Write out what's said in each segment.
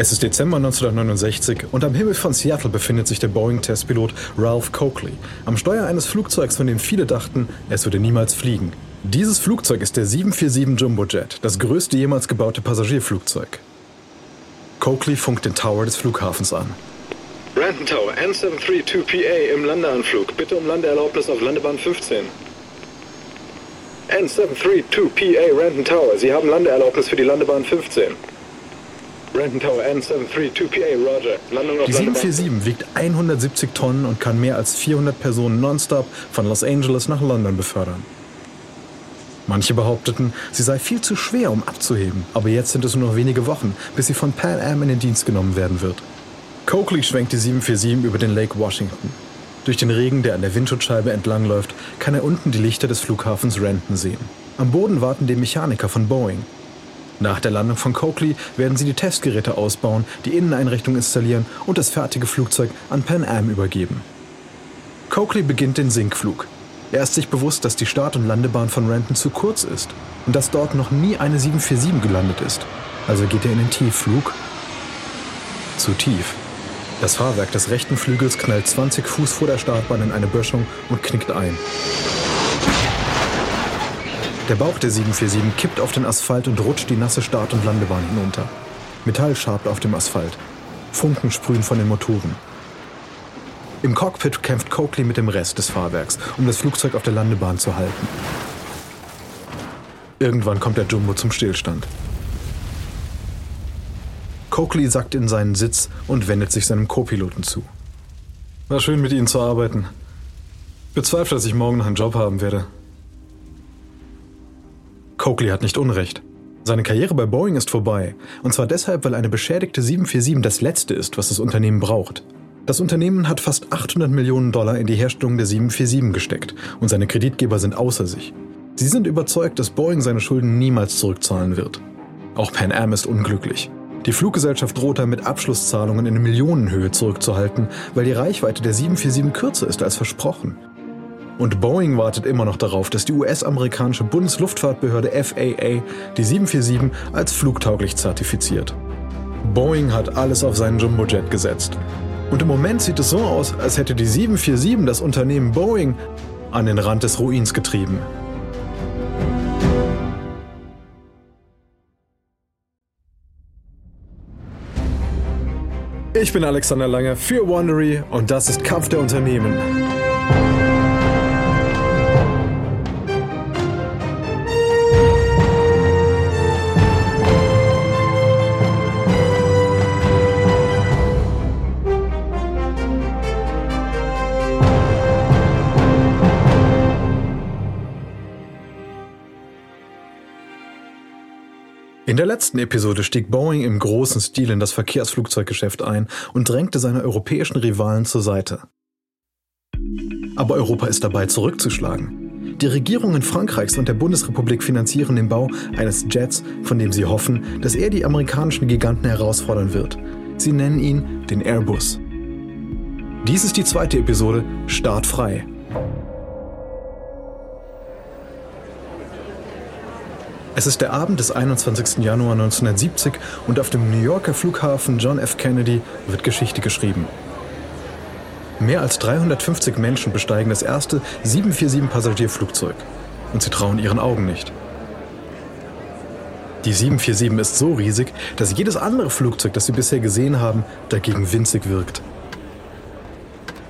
Es ist Dezember 1969 und am Himmel von Seattle befindet sich der Boeing-Testpilot Ralph Coakley am Steuer eines Flugzeugs, von dem viele dachten, es würde niemals fliegen. Dieses Flugzeug ist der 747 Jumbojet, das größte jemals gebaute Passagierflugzeug. Coakley funkt den Tower des Flughafens an. Renton Tower, N732PA im Landeanflug. Bitte um Landeerlaubnis auf Landebahn 15. N732PA Renton Tower, Sie haben Landeerlaubnis für die Landebahn 15. Renton Tower N732PA, Roger. Landung auf Die 747 wiegt 170 Tonnen und kann mehr als 400 Personen nonstop von Los Angeles nach London befördern. Manche behaupteten, sie sei viel zu schwer, um abzuheben, aber jetzt sind es nur noch wenige Wochen, bis sie von Pan Am in den Dienst genommen werden wird. Coakley schwenkt die 747 über den Lake Washington. Durch den Regen, der an der Windschutzscheibe entlangläuft, kann er unten die Lichter des Flughafens Renton sehen. Am Boden warten die Mechaniker von Boeing. Nach der Landung von Coakley werden sie die Testgeräte ausbauen, die Inneneinrichtung installieren und das fertige Flugzeug an Pan Am übergeben. Coakley beginnt den Sinkflug. Er ist sich bewusst, dass die Start- und Landebahn von Renton zu kurz ist und dass dort noch nie eine 747 gelandet ist. Also geht er in den Tiefflug. Zu tief. Das Fahrwerk des rechten Flügels knallt 20 Fuß vor der Startbahn in eine Böschung und knickt ein. Der Bauch der 747 kippt auf den Asphalt und rutscht die nasse Start- und Landebahn hinunter. Metall schabt auf dem Asphalt. Funken sprühen von den Motoren. Im Cockpit kämpft Coakley mit dem Rest des Fahrwerks, um das Flugzeug auf der Landebahn zu halten. Irgendwann kommt der Jumbo zum Stillstand. Coakley sackt in seinen Sitz und wendet sich seinem Co-Piloten zu. War schön mit Ihnen zu arbeiten. Bezweifle, dass ich morgen noch einen Job haben werde. Coakley hat nicht Unrecht. Seine Karriere bei Boeing ist vorbei. Und zwar deshalb, weil eine beschädigte 747 das Letzte ist, was das Unternehmen braucht. Das Unternehmen hat fast 800 Millionen Dollar in die Herstellung der 747 gesteckt und seine Kreditgeber sind außer sich. Sie sind überzeugt, dass Boeing seine Schulden niemals zurückzahlen wird. Auch Pan Am ist unglücklich. Die Fluggesellschaft droht damit, Abschlusszahlungen in Millionenhöhe zurückzuhalten, weil die Reichweite der 747 kürzer ist als versprochen. Und Boeing wartet immer noch darauf, dass die US-amerikanische Bundesluftfahrtbehörde FAA die 747 als flugtauglich zertifiziert. Boeing hat alles auf seinen Jumbojet gesetzt. Und im Moment sieht es so aus, als hätte die 747 das Unternehmen Boeing an den Rand des Ruins getrieben. Ich bin Alexander Lange für Wandery und das ist Kampf der Unternehmen. In der letzten Episode stieg Boeing im großen Stil in das Verkehrsflugzeuggeschäft ein und drängte seine europäischen Rivalen zur Seite. Aber Europa ist dabei zurückzuschlagen. Die Regierungen Frankreichs und der Bundesrepublik finanzieren den Bau eines Jets, von dem sie hoffen, dass er die amerikanischen Giganten herausfordern wird. Sie nennen ihn den Airbus. Dies ist die zweite Episode Startfrei. Es ist der Abend des 21. Januar 1970 und auf dem New Yorker Flughafen John F. Kennedy wird Geschichte geschrieben. Mehr als 350 Menschen besteigen das erste 747-Passagierflugzeug und sie trauen ihren Augen nicht. Die 747 ist so riesig, dass jedes andere Flugzeug, das sie bisher gesehen haben, dagegen winzig wirkt.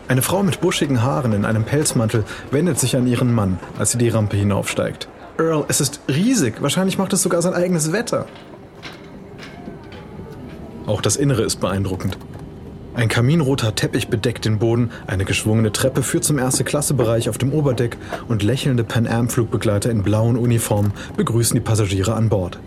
Eine Frau mit buschigen Haaren in einem Pelzmantel wendet sich an ihren Mann, als sie die Rampe hinaufsteigt. Earl, es ist riesig. Wahrscheinlich macht es sogar sein eigenes Wetter. Auch das Innere ist beeindruckend. Ein kaminroter Teppich bedeckt den Boden, eine geschwungene Treppe führt zum Erste-Klasse-Bereich auf dem Oberdeck und lächelnde Pan Am-Flugbegleiter in blauen Uniformen begrüßen die Passagiere an Bord.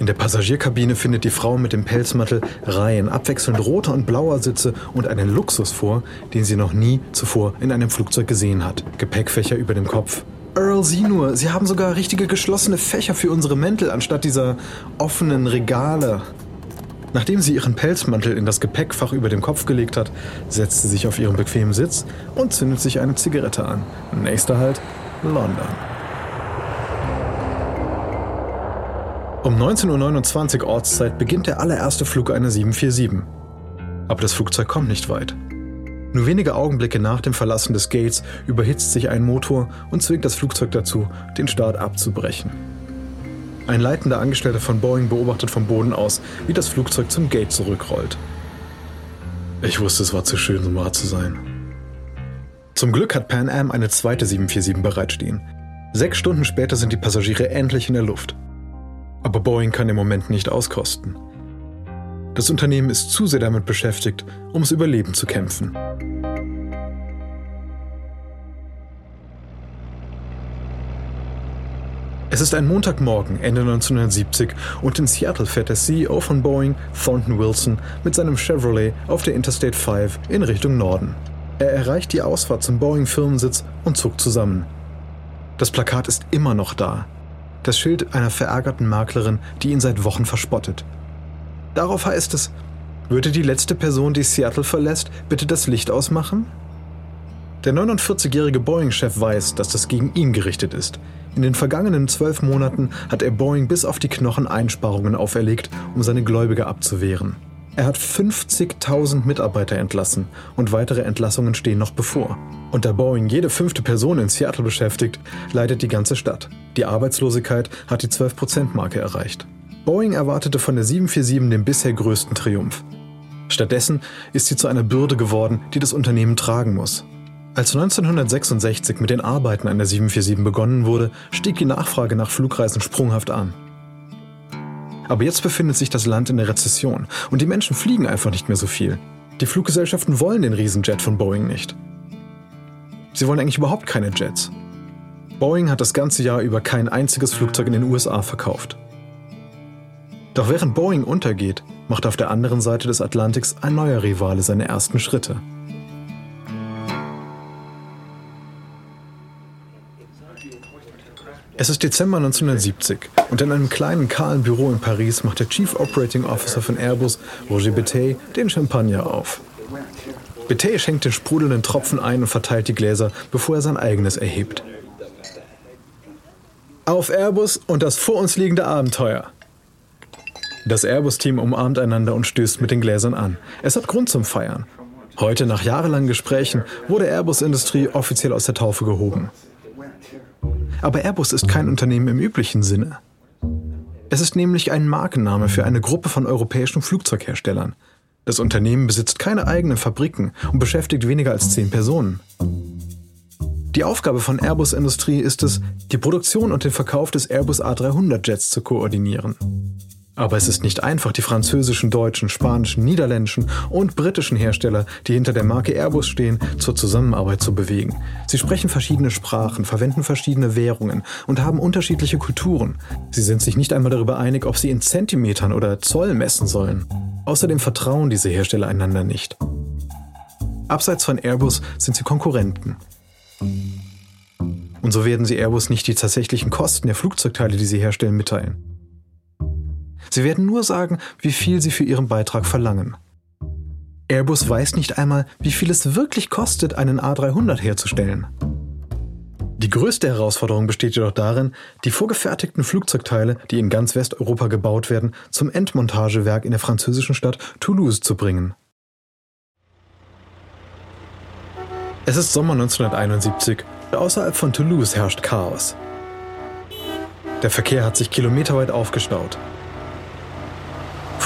In der Passagierkabine findet die Frau mit dem Pelzmantel Reihen abwechselnd roter und blauer Sitze und einen Luxus vor, den sie noch nie zuvor in einem Flugzeug gesehen hat. Gepäckfächer über dem Kopf, Earl, sieh nur, sie haben sogar richtige geschlossene Fächer für unsere Mäntel anstatt dieser offenen Regale. Nachdem sie ihren Pelzmantel in das Gepäckfach über dem Kopf gelegt hat, setzt sie sich auf ihren bequemen Sitz und zündet sich eine Zigarette an. Nächster Halt, London. Um 19.29 Uhr Ortszeit beginnt der allererste Flug einer 747. Aber das Flugzeug kommt nicht weit. Nur wenige Augenblicke nach dem Verlassen des Gates überhitzt sich ein Motor und zwingt das Flugzeug dazu, den Start abzubrechen. Ein leitender Angestellter von Boeing beobachtet vom Boden aus, wie das Flugzeug zum Gate zurückrollt. Ich wusste, es war zu schön, um wahr zu sein. Zum Glück hat Pan Am eine zweite 747 bereitstehen. Sechs Stunden später sind die Passagiere endlich in der Luft. Aber Boeing kann im Moment nicht auskosten. Das Unternehmen ist zu sehr damit beschäftigt, ums Überleben zu kämpfen. Es ist ein Montagmorgen Ende 1970 und in Seattle fährt der CEO von Boeing, Thornton Wilson, mit seinem Chevrolet auf der Interstate 5 in Richtung Norden. Er erreicht die Ausfahrt zum Boeing-Firmensitz und zuckt zusammen. Das Plakat ist immer noch da. Das Schild einer verärgerten Maklerin, die ihn seit Wochen verspottet. Darauf heißt es, würde die letzte Person, die Seattle verlässt, bitte das Licht ausmachen? Der 49-jährige Boeing-Chef weiß, dass das gegen ihn gerichtet ist. In den vergangenen zwölf Monaten hat er Boeing bis auf die Knochen Einsparungen auferlegt, um seine Gläubiger abzuwehren. Er hat 50.000 Mitarbeiter entlassen und weitere Entlassungen stehen noch bevor. Und da Boeing jede fünfte Person in Seattle beschäftigt, leidet die ganze Stadt. Die Arbeitslosigkeit hat die 12%-Marke erreicht. Boeing erwartete von der 747 den bisher größten Triumph. Stattdessen ist sie zu einer Bürde geworden, die das Unternehmen tragen muss. Als 1966 mit den Arbeiten an der 747 begonnen wurde, stieg die Nachfrage nach Flugreisen sprunghaft an. Aber jetzt befindet sich das Land in der Rezession und die Menschen fliegen einfach nicht mehr so viel. Die Fluggesellschaften wollen den Riesenjet von Boeing nicht. Sie wollen eigentlich überhaupt keine Jets. Boeing hat das ganze Jahr über kein einziges Flugzeug in den USA verkauft. Doch während Boeing untergeht, macht auf der anderen Seite des Atlantiks ein neuer Rivale seine ersten Schritte. Es ist Dezember 1970 und in einem kleinen kahlen Büro in Paris macht der Chief Operating Officer von Airbus, Roger Betey, den Champagner auf. Betey schenkt den sprudelnden Tropfen ein und verteilt die Gläser, bevor er sein eigenes erhebt. Auf Airbus und das vor uns liegende Abenteuer. Das Airbus-Team umarmt einander und stößt mit den Gläsern an. Es hat Grund zum Feiern. Heute, nach jahrelangen Gesprächen, wurde Airbus-Industrie offiziell aus der Taufe gehoben. Aber Airbus ist kein Unternehmen im üblichen Sinne. Es ist nämlich ein Markenname für eine Gruppe von europäischen Flugzeugherstellern. Das Unternehmen besitzt keine eigenen Fabriken und beschäftigt weniger als zehn Personen. Die Aufgabe von Airbus Industrie ist es, die Produktion und den Verkauf des Airbus A300 Jets zu koordinieren. Aber es ist nicht einfach, die französischen, deutschen, spanischen, niederländischen und britischen Hersteller, die hinter der Marke Airbus stehen, zur Zusammenarbeit zu bewegen. Sie sprechen verschiedene Sprachen, verwenden verschiedene Währungen und haben unterschiedliche Kulturen. Sie sind sich nicht einmal darüber einig, ob sie in Zentimetern oder Zoll messen sollen. Außerdem vertrauen diese Hersteller einander nicht. Abseits von Airbus sind sie Konkurrenten. Und so werden sie Airbus nicht die tatsächlichen Kosten der Flugzeugteile, die sie herstellen, mitteilen. Sie werden nur sagen, wie viel sie für ihren Beitrag verlangen. Airbus weiß nicht einmal, wie viel es wirklich kostet, einen A300 herzustellen. Die größte Herausforderung besteht jedoch darin, die vorgefertigten Flugzeugteile, die in ganz Westeuropa gebaut werden, zum Endmontagewerk in der französischen Stadt Toulouse zu bringen. Es ist Sommer 1971. Außerhalb von Toulouse herrscht Chaos. Der Verkehr hat sich kilometerweit aufgestaut.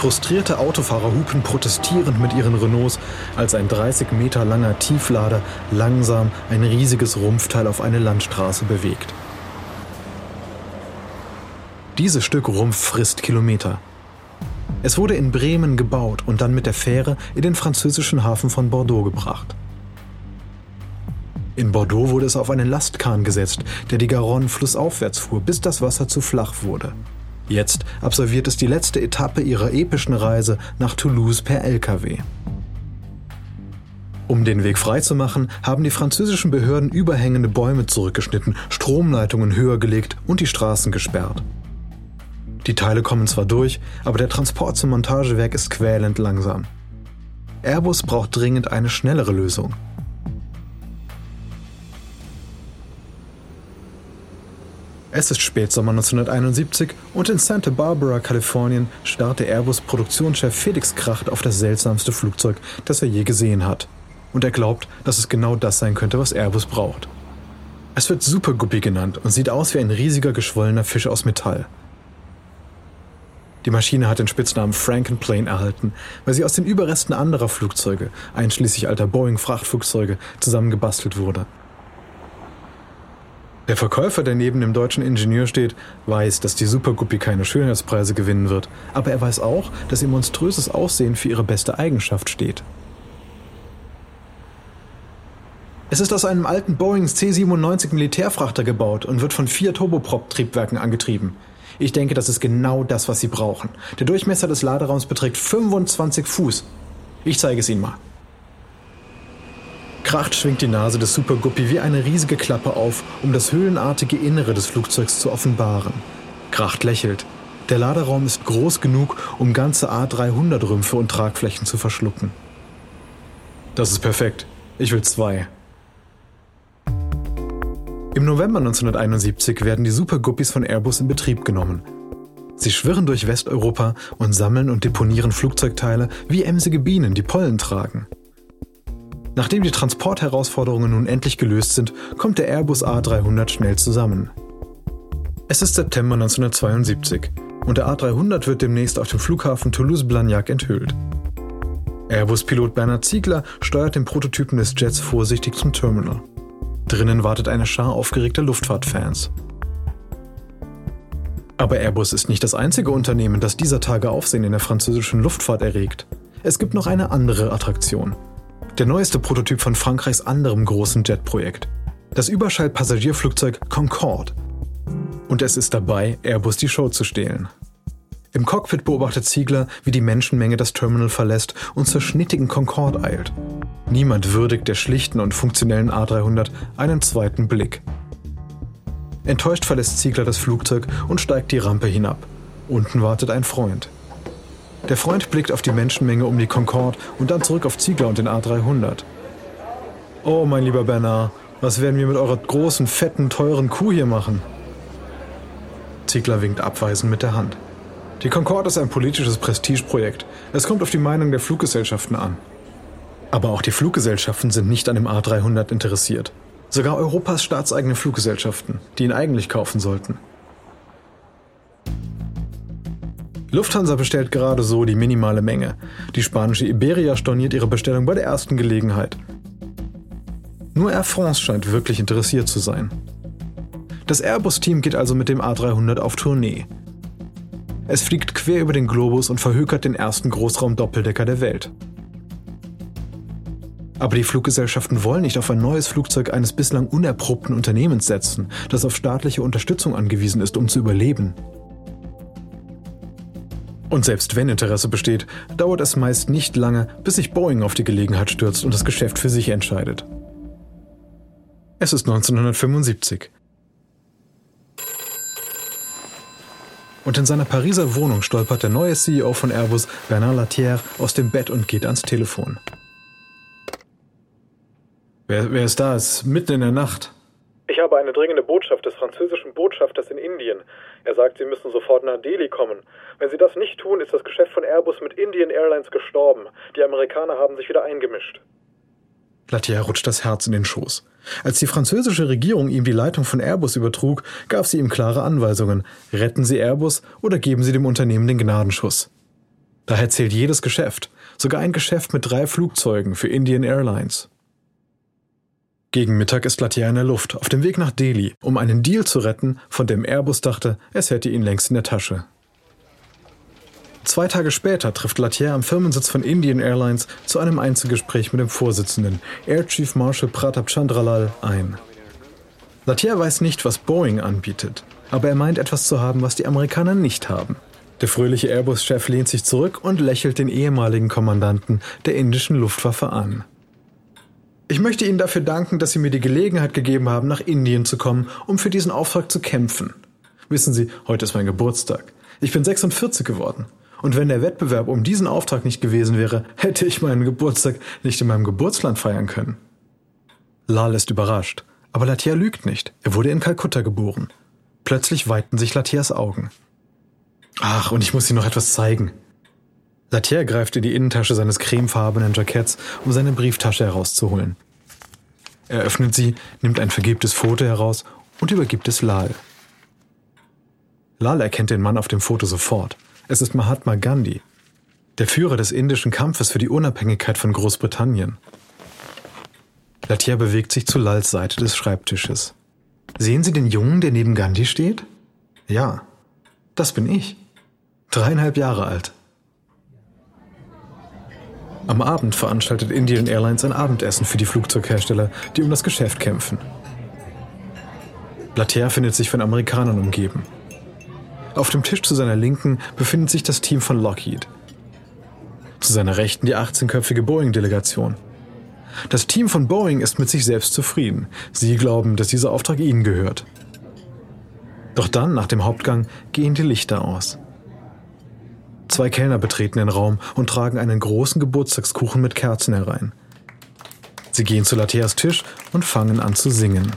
Frustrierte Autofahrer hupen protestierend mit ihren Renaults, als ein 30 Meter langer Tieflader langsam ein riesiges Rumpfteil auf eine Landstraße bewegt. Dieses Stück Rumpf frisst Kilometer. Es wurde in Bremen gebaut und dann mit der Fähre in den französischen Hafen von Bordeaux gebracht. In Bordeaux wurde es auf einen Lastkahn gesetzt, der die Garonne flussaufwärts fuhr, bis das Wasser zu flach wurde. Jetzt absolviert es die letzte Etappe ihrer epischen Reise nach Toulouse per Lkw. Um den Weg freizumachen, haben die französischen Behörden überhängende Bäume zurückgeschnitten, Stromleitungen höher gelegt und die Straßen gesperrt. Die Teile kommen zwar durch, aber der Transport zum Montagewerk ist quälend langsam. Airbus braucht dringend eine schnellere Lösung. Es ist Spätsommer 1971 und in Santa Barbara, Kalifornien, starrt der Airbus-Produktionschef Felix Kracht auf das seltsamste Flugzeug, das er je gesehen hat. Und er glaubt, dass es genau das sein könnte, was Airbus braucht. Es wird Super Guppy genannt und sieht aus wie ein riesiger geschwollener Fisch aus Metall. Die Maschine hat den Spitznamen Frankenplane erhalten, weil sie aus den Überresten anderer Flugzeuge, einschließlich alter Boeing-Frachtflugzeuge, zusammengebastelt wurde. Der Verkäufer, der neben dem deutschen Ingenieur steht, weiß, dass die Superguppy keine Schönheitspreise gewinnen wird, aber er weiß auch, dass ihr monströses Aussehen für ihre beste Eigenschaft steht. Es ist aus einem alten Boeing C-97 Militärfrachter gebaut und wird von vier Turboprop-Triebwerken angetrieben. Ich denke, das ist genau das, was Sie brauchen. Der Durchmesser des Laderaums beträgt 25 Fuß. Ich zeige es Ihnen mal. Kracht schwingt die Nase des Super Guppy wie eine riesige Klappe auf, um das höhlenartige Innere des Flugzeugs zu offenbaren. Kracht lächelt. Der Laderaum ist groß genug, um ganze A300-Rümpfe und Tragflächen zu verschlucken. Das ist perfekt. Ich will zwei. Im November 1971 werden die Super Guppies von Airbus in Betrieb genommen. Sie schwirren durch Westeuropa und sammeln und deponieren Flugzeugteile wie emsige Bienen, die Pollen tragen. Nachdem die Transportherausforderungen nun endlich gelöst sind, kommt der Airbus A300 schnell zusammen. Es ist September 1972 und der A300 wird demnächst auf dem Flughafen Toulouse-Blagnac enthüllt. Airbus-Pilot Bernhard Ziegler steuert den Prototypen des Jets vorsichtig zum Terminal. Drinnen wartet eine Schar aufgeregter Luftfahrtfans. Aber Airbus ist nicht das einzige Unternehmen, das dieser Tage Aufsehen in der französischen Luftfahrt erregt. Es gibt noch eine andere Attraktion. Der neueste Prototyp von Frankreichs anderem großen Jetprojekt. Das Überschallpassagierflugzeug Concorde. Und es ist dabei, Airbus die Show zu stehlen. Im Cockpit beobachtet Ziegler, wie die Menschenmenge das Terminal verlässt und zur schnittigen Concorde eilt. Niemand würdigt der schlichten und funktionellen A300 einen zweiten Blick. Enttäuscht verlässt Ziegler das Flugzeug und steigt die Rampe hinab. Unten wartet ein Freund. Der Freund blickt auf die Menschenmenge um die Concorde und dann zurück auf Ziegler und den A300. Oh, mein lieber Bernard, was werden wir mit eurer großen, fetten, teuren Kuh hier machen? Ziegler winkt abweisend mit der Hand. Die Concorde ist ein politisches Prestigeprojekt. Es kommt auf die Meinung der Fluggesellschaften an. Aber auch die Fluggesellschaften sind nicht an dem A300 interessiert. Sogar Europas staatseigene Fluggesellschaften, die ihn eigentlich kaufen sollten. Lufthansa bestellt gerade so die minimale Menge. Die spanische Iberia storniert ihre Bestellung bei der ersten Gelegenheit. Nur Air France scheint wirklich interessiert zu sein. Das Airbus-Team geht also mit dem A300 auf Tournee. Es fliegt quer über den Globus und verhökert den ersten Großraumdoppeldecker der Welt. Aber die Fluggesellschaften wollen nicht auf ein neues Flugzeug eines bislang unerprobten Unternehmens setzen, das auf staatliche Unterstützung angewiesen ist, um zu überleben. Und selbst wenn Interesse besteht, dauert es meist nicht lange, bis sich Boeing auf die Gelegenheit stürzt und das Geschäft für sich entscheidet. Es ist 1975. Und in seiner Pariser Wohnung stolpert der neue CEO von Airbus, Bernard Latière, aus dem Bett und geht ans Telefon. Wer, wer ist da? Es ist mitten in der Nacht. Ich habe eine dringende Botschaft des französischen Botschafters in Indien. Er sagt, Sie müssen sofort nach Delhi kommen. Wenn Sie das nicht tun, ist das Geschäft von Airbus mit Indian Airlines gestorben. Die Amerikaner haben sich wieder eingemischt. Latier rutscht das Herz in den Schoß. Als die französische Regierung ihm die Leitung von Airbus übertrug, gab sie ihm klare Anweisungen. Retten Sie Airbus oder geben Sie dem Unternehmen den Gnadenschuss. Daher zählt jedes Geschäft, sogar ein Geschäft mit drei Flugzeugen für Indian Airlines. Gegen Mittag ist Latier in der Luft, auf dem Weg nach Delhi, um einen Deal zu retten, von dem Airbus dachte, es hätte ihn längst in der Tasche. Zwei Tage später trifft Latier am Firmensitz von Indian Airlines zu einem Einzelgespräch mit dem Vorsitzenden, Air Chief Marshal Pratap Chandralal, ein. Latier weiß nicht, was Boeing anbietet, aber er meint etwas zu haben, was die Amerikaner nicht haben. Der fröhliche Airbus-Chef lehnt sich zurück und lächelt den ehemaligen Kommandanten der indischen Luftwaffe an. Ich möchte Ihnen dafür danken, dass Sie mir die Gelegenheit gegeben haben, nach Indien zu kommen, um für diesen Auftrag zu kämpfen. Wissen Sie, heute ist mein Geburtstag. Ich bin 46 geworden. Und wenn der Wettbewerb um diesen Auftrag nicht gewesen wäre, hätte ich meinen Geburtstag nicht in meinem Geburtsland feiern können. Lal ist überrascht. Aber Latier lügt nicht. Er wurde in Kalkutta geboren. Plötzlich weiten sich Latiers Augen. Ach, und ich muss Ihnen noch etwas zeigen. Latier greift in die Innentasche seines cremefarbenen Jacketts, um seine Brieftasche herauszuholen. Er öffnet sie, nimmt ein vergilbtes Foto heraus und übergibt es Lal. Lal erkennt den Mann auf dem Foto sofort. Es ist Mahatma Gandhi, der Führer des indischen Kampfes für die Unabhängigkeit von Großbritannien. Latier bewegt sich zu Lals Seite des Schreibtisches. Sehen Sie den Jungen, der neben Gandhi steht? Ja, das bin ich. Dreieinhalb Jahre alt. Am Abend veranstaltet Indian Airlines ein Abendessen für die Flugzeughersteller, die um das Geschäft kämpfen. Latier findet sich von Amerikanern umgeben. Auf dem Tisch zu seiner Linken befindet sich das Team von Lockheed. Zu seiner Rechten die 18-köpfige Boeing-Delegation. Das Team von Boeing ist mit sich selbst zufrieden. Sie glauben, dass dieser Auftrag ihnen gehört. Doch dann, nach dem Hauptgang, gehen die Lichter aus. Zwei Kellner betreten den Raum und tragen einen großen Geburtstagskuchen mit Kerzen herein. Sie gehen zu Lateas Tisch und fangen an zu singen.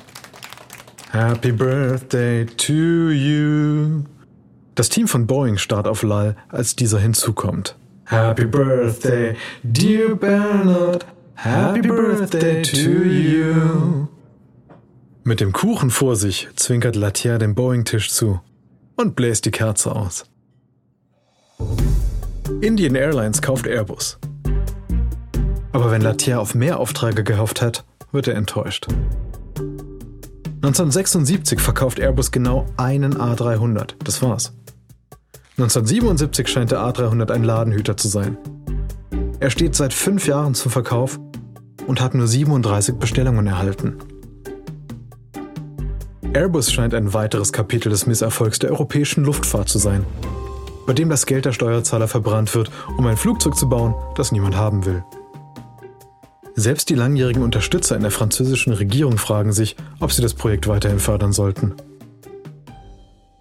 Happy Birthday to you. Das Team von Boeing starrt auf Lal, als dieser hinzukommt. Happy Birthday, dear Bernard. Happy Birthday to you. Mit dem Kuchen vor sich zwinkert Latier dem Boeing-Tisch zu und bläst die Kerze aus. Indian Airlines kauft Airbus. Aber wenn Latier auf mehr Aufträge gehofft hat, wird er enttäuscht. 1976 verkauft Airbus genau einen A300. Das war's. 1977 scheint der A300 ein Ladenhüter zu sein. Er steht seit fünf Jahren zum Verkauf und hat nur 37 Bestellungen erhalten. Airbus scheint ein weiteres Kapitel des Misserfolgs der europäischen Luftfahrt zu sein, bei dem das Geld der Steuerzahler verbrannt wird, um ein Flugzeug zu bauen, das niemand haben will. Selbst die langjährigen Unterstützer in der französischen Regierung fragen sich, ob sie das Projekt weiterhin fördern sollten.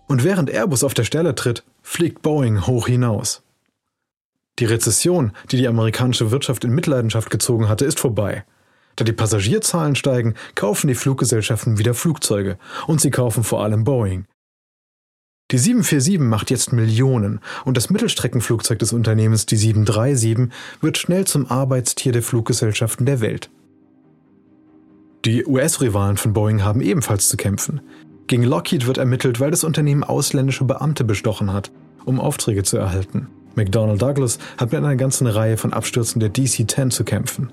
Und während Airbus auf der Stelle tritt, fliegt Boeing hoch hinaus. Die Rezession, die die amerikanische Wirtschaft in Mitleidenschaft gezogen hatte, ist vorbei. Da die Passagierzahlen steigen, kaufen die Fluggesellschaften wieder Flugzeuge und sie kaufen vor allem Boeing. Die 747 macht jetzt Millionen und das Mittelstreckenflugzeug des Unternehmens, die 737, wird schnell zum Arbeitstier der Fluggesellschaften der Welt. Die US-Rivalen von Boeing haben ebenfalls zu kämpfen. Gegen Lockheed wird ermittelt, weil das Unternehmen ausländische Beamte bestochen hat, um Aufträge zu erhalten. McDonnell Douglas hat mit einer ganzen Reihe von Abstürzen der DC-10 zu kämpfen.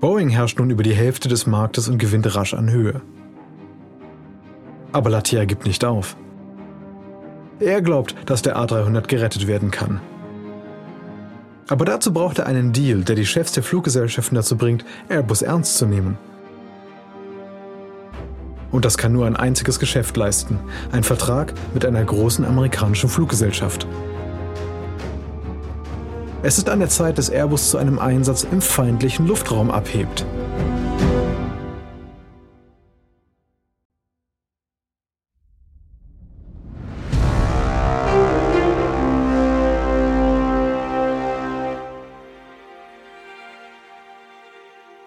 Boeing herrscht nun über die Hälfte des Marktes und gewinnt rasch an Höhe. Aber Latier gibt nicht auf. Er glaubt, dass der A300 gerettet werden kann. Aber dazu braucht er einen Deal, der die Chefs der Fluggesellschaften dazu bringt, Airbus ernst zu nehmen. Und das kann nur ein einziges Geschäft leisten, ein Vertrag mit einer großen amerikanischen Fluggesellschaft. Es ist an der Zeit, dass Airbus zu einem Einsatz im feindlichen Luftraum abhebt.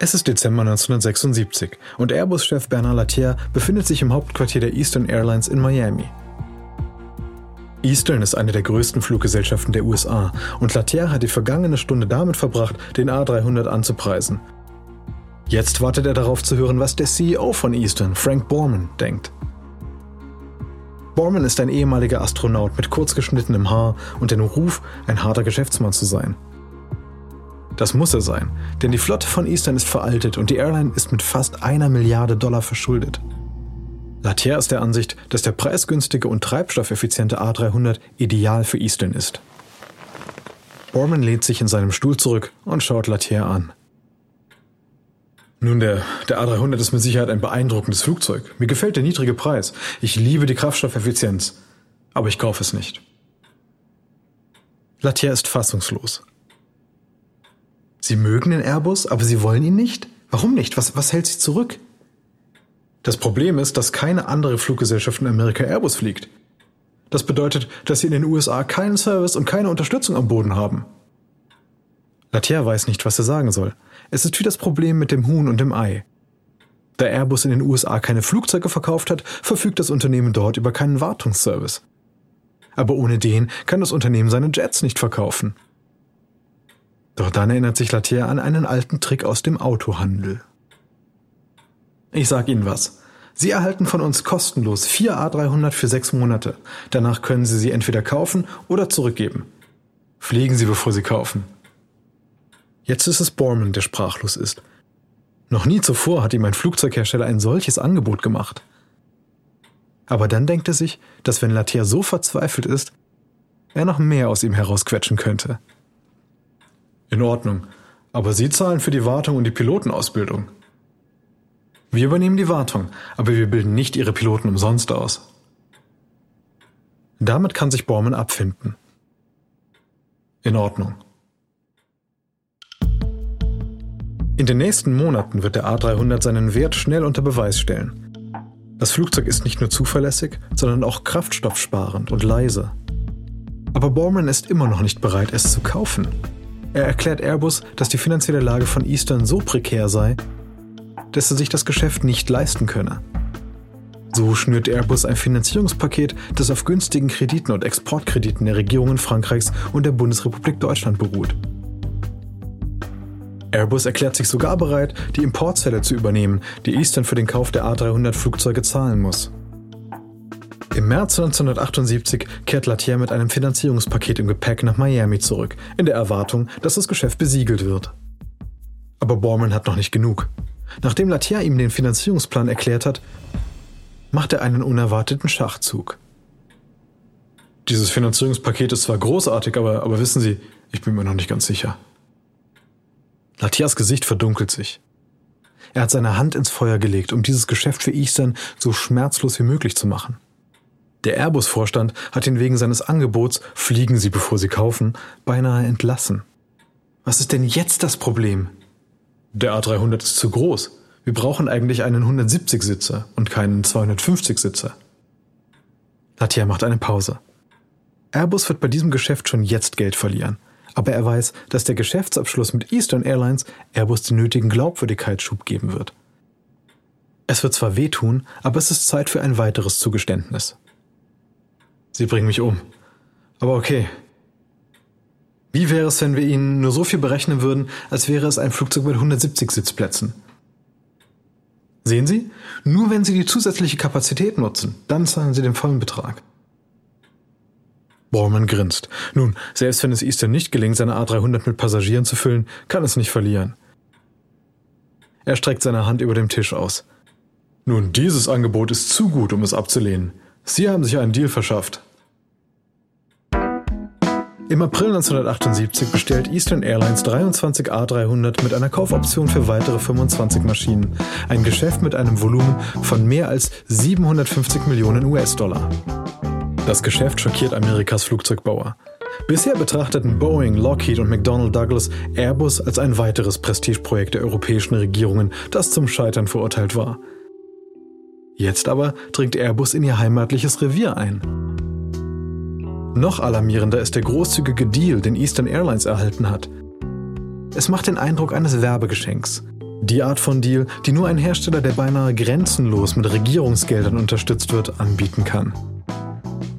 Es ist Dezember 1976 und Airbus-Chef Bernard Latier befindet sich im Hauptquartier der Eastern Airlines in Miami. Eastern ist eine der größten Fluggesellschaften der USA und Latier hat die vergangene Stunde damit verbracht, den A300 anzupreisen. Jetzt wartet er darauf zu hören, was der CEO von Eastern, Frank Borman, denkt. Borman ist ein ehemaliger Astronaut mit kurz geschnittenem Haar und dem Ruf, ein harter Geschäftsmann zu sein. Das muss er sein, denn die Flotte von Eastern ist veraltet und die Airline ist mit fast einer Milliarde Dollar verschuldet. Latier ist der Ansicht, dass der preisgünstige und treibstoffeffiziente A300 ideal für Eastern ist. Borman lehnt sich in seinem Stuhl zurück und schaut Latier an. Nun, der, der A300 ist mit Sicherheit ein beeindruckendes Flugzeug. Mir gefällt der niedrige Preis. Ich liebe die Kraftstoffeffizienz. Aber ich kaufe es nicht. Latier ist fassungslos. Sie mögen den Airbus, aber Sie wollen ihn nicht? Warum nicht? Was, was hält Sie zurück? Das Problem ist, dass keine andere Fluggesellschaft in Amerika Airbus fliegt. Das bedeutet, dass sie in den USA keinen Service und keine Unterstützung am Boden haben. Latier weiß nicht, was er sagen soll. Es ist wie das Problem mit dem Huhn und dem Ei. Da Airbus in den USA keine Flugzeuge verkauft hat, verfügt das Unternehmen dort über keinen Wartungsservice. Aber ohne den kann das Unternehmen seine Jets nicht verkaufen. Doch dann erinnert sich Latier an einen alten Trick aus dem Autohandel. Ich sag Ihnen was. Sie erhalten von uns kostenlos vier A300 für sechs Monate. Danach können Sie sie entweder kaufen oder zurückgeben. Fliegen Sie, bevor Sie kaufen. Jetzt ist es Borman, der sprachlos ist. Noch nie zuvor hat ihm ein Flugzeughersteller ein solches Angebot gemacht. Aber dann denkt er sich, dass wenn Latier so verzweifelt ist, er noch mehr aus ihm herausquetschen könnte. In Ordnung, aber Sie zahlen für die Wartung und die Pilotenausbildung. Wir übernehmen die Wartung, aber wir bilden nicht Ihre Piloten umsonst aus. Damit kann sich Borman abfinden. In Ordnung. In den nächsten Monaten wird der A300 seinen Wert schnell unter Beweis stellen. Das Flugzeug ist nicht nur zuverlässig, sondern auch kraftstoffsparend und leise. Aber Borman ist immer noch nicht bereit, es zu kaufen. Er erklärt Airbus, dass die finanzielle Lage von Eastern so prekär sei, dass er sich das Geschäft nicht leisten könne. So schnürt Airbus ein Finanzierungspaket, das auf günstigen Krediten und Exportkrediten der Regierungen Frankreichs und der Bundesrepublik Deutschland beruht. Airbus erklärt sich sogar bereit, die Importzelle zu übernehmen, die Eastern für den Kauf der A300 Flugzeuge zahlen muss. Im März 1978 kehrt Latier mit einem Finanzierungspaket im Gepäck nach Miami zurück, in der Erwartung, dass das Geschäft besiegelt wird. Aber Borman hat noch nicht genug. Nachdem Latier ihm den Finanzierungsplan erklärt hat, macht er einen unerwarteten Schachzug. Dieses Finanzierungspaket ist zwar großartig, aber, aber wissen Sie, ich bin mir noch nicht ganz sicher. Latias Gesicht verdunkelt sich. Er hat seine Hand ins Feuer gelegt, um dieses Geschäft für Eastern so schmerzlos wie möglich zu machen. Der Airbus-Vorstand hat ihn wegen seines Angebots Fliegen Sie, bevor Sie kaufen, beinahe entlassen. Was ist denn jetzt das Problem? Der A300 ist zu groß. Wir brauchen eigentlich einen 170-Sitzer und keinen 250-Sitzer. Latia macht eine Pause. Airbus wird bei diesem Geschäft schon jetzt Geld verlieren. Aber er weiß, dass der Geschäftsabschluss mit Eastern Airlines Airbus den nötigen Glaubwürdigkeitsschub geben wird. Es wird zwar wehtun, aber es ist Zeit für ein weiteres Zugeständnis. Sie bringen mich um. Aber okay, wie wäre es, wenn wir Ihnen nur so viel berechnen würden, als wäre es ein Flugzeug mit 170 Sitzplätzen? Sehen Sie? Nur wenn Sie die zusätzliche Kapazität nutzen, dann zahlen Sie den vollen Betrag. Bormann grinst. Nun, selbst wenn es Eastern nicht gelingt, seine A300 mit Passagieren zu füllen, kann es nicht verlieren. Er streckt seine Hand über dem Tisch aus. Nun, dieses Angebot ist zu gut, um es abzulehnen. Sie haben sich einen Deal verschafft. Im April 1978 bestellt Eastern Airlines 23 A300 mit einer Kaufoption für weitere 25 Maschinen. Ein Geschäft mit einem Volumen von mehr als 750 Millionen US-Dollar. Das Geschäft schockiert Amerikas Flugzeugbauer. Bisher betrachteten Boeing, Lockheed und McDonnell Douglas Airbus als ein weiteres Prestigeprojekt der europäischen Regierungen, das zum Scheitern verurteilt war. Jetzt aber dringt Airbus in ihr heimatliches Revier ein. Noch alarmierender ist der großzügige Deal, den Eastern Airlines erhalten hat. Es macht den Eindruck eines Werbegeschenks. Die Art von Deal, die nur ein Hersteller, der beinahe grenzenlos mit Regierungsgeldern unterstützt wird, anbieten kann.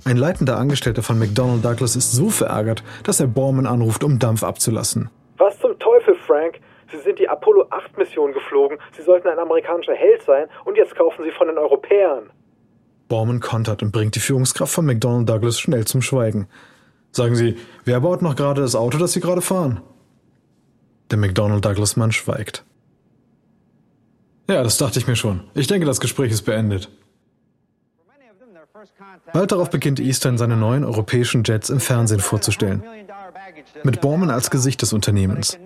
Ein leitender Angestellter von McDonnell Douglas ist so verärgert, dass er Borman anruft, um Dampf abzulassen. Was zum Teufel, Frank? Sie sind die Apollo 8 Mission geflogen, Sie sollten ein amerikanischer Held sein und jetzt kaufen Sie von den Europäern. Borman kontert und bringt die Führungskraft von McDonnell Douglas schnell zum Schweigen. Sagen Sie, wer baut noch gerade das Auto, das Sie gerade fahren? Der McDonnell Douglas Mann schweigt. Ja, das dachte ich mir schon. Ich denke, das Gespräch ist beendet. Bald darauf beginnt Eastern seine neuen europäischen Jets im Fernsehen vorzustellen. Mit Borman als Gesicht des Unternehmens.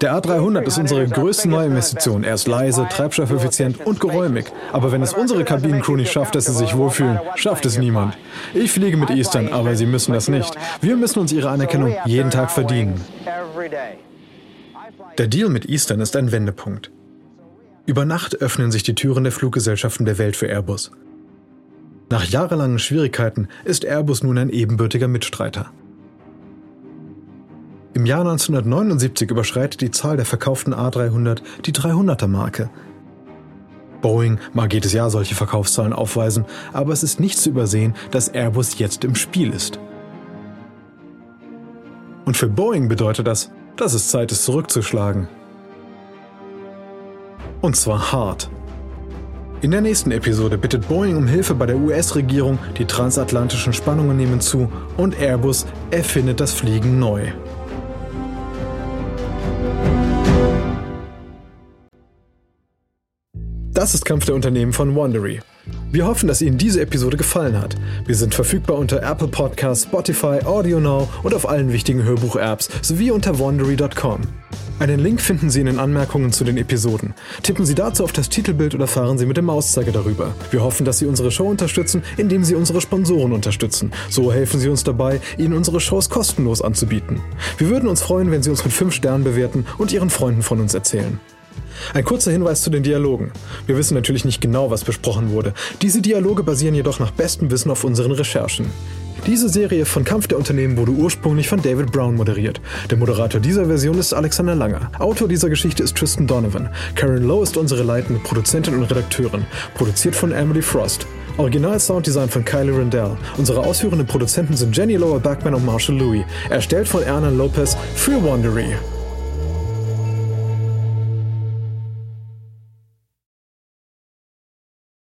Der A300 ist unsere größte Neuinvestition. Er ist leise, treibstoffeffizient und geräumig. Aber wenn es unsere Kabinencrew nicht schafft, dass sie sich wohlfühlen, schafft es niemand. Ich fliege mit Eastern, aber sie müssen das nicht. Wir müssen uns ihre Anerkennung jeden Tag verdienen. Der Deal mit Eastern ist ein Wendepunkt. Über Nacht öffnen sich die Türen der Fluggesellschaften der Welt für Airbus. Nach jahrelangen Schwierigkeiten ist Airbus nun ein ebenbürtiger Mitstreiter. Im Jahr 1979 überschreitet die Zahl der verkauften A300 die 300er-Marke. Boeing mag jedes Jahr solche Verkaufszahlen aufweisen, aber es ist nicht zu übersehen, dass Airbus jetzt im Spiel ist. Und für Boeing bedeutet das, dass es Zeit ist zurückzuschlagen. Und zwar hart. In der nächsten Episode bittet Boeing um Hilfe bei der US-Regierung, die transatlantischen Spannungen nehmen zu und Airbus erfindet das Fliegen neu. Das ist Kampf der Unternehmen von Wandery. Wir hoffen, dass Ihnen diese Episode gefallen hat. Wir sind verfügbar unter Apple Podcasts, Spotify, AudioNow und auf allen wichtigen Hörbuch-Apps sowie unter wandery.com. Einen Link finden Sie in den Anmerkungen zu den Episoden. Tippen Sie dazu auf das Titelbild oder fahren Sie mit dem Mauszeiger darüber. Wir hoffen, dass Sie unsere Show unterstützen, indem Sie unsere Sponsoren unterstützen. So helfen Sie uns dabei, Ihnen unsere Shows kostenlos anzubieten. Wir würden uns freuen, wenn Sie uns mit 5 Sternen bewerten und Ihren Freunden von uns erzählen. Ein kurzer Hinweis zu den Dialogen. Wir wissen natürlich nicht genau, was besprochen wurde. Diese Dialoge basieren jedoch nach bestem Wissen auf unseren Recherchen. Diese Serie von Kampf der Unternehmen wurde ursprünglich von David Brown moderiert. Der Moderator dieser Version ist Alexander Langer. Autor dieser Geschichte ist Tristan Donovan. Karen Lowe ist unsere leitende Produzentin und Redakteurin. Produziert von Emily Frost. Original Sounddesign von Kylie Rendell. Unsere ausführenden Produzenten sind Jenny Lower Backman und Marshall Louis. Erstellt von Ernan Lopez für Wandery.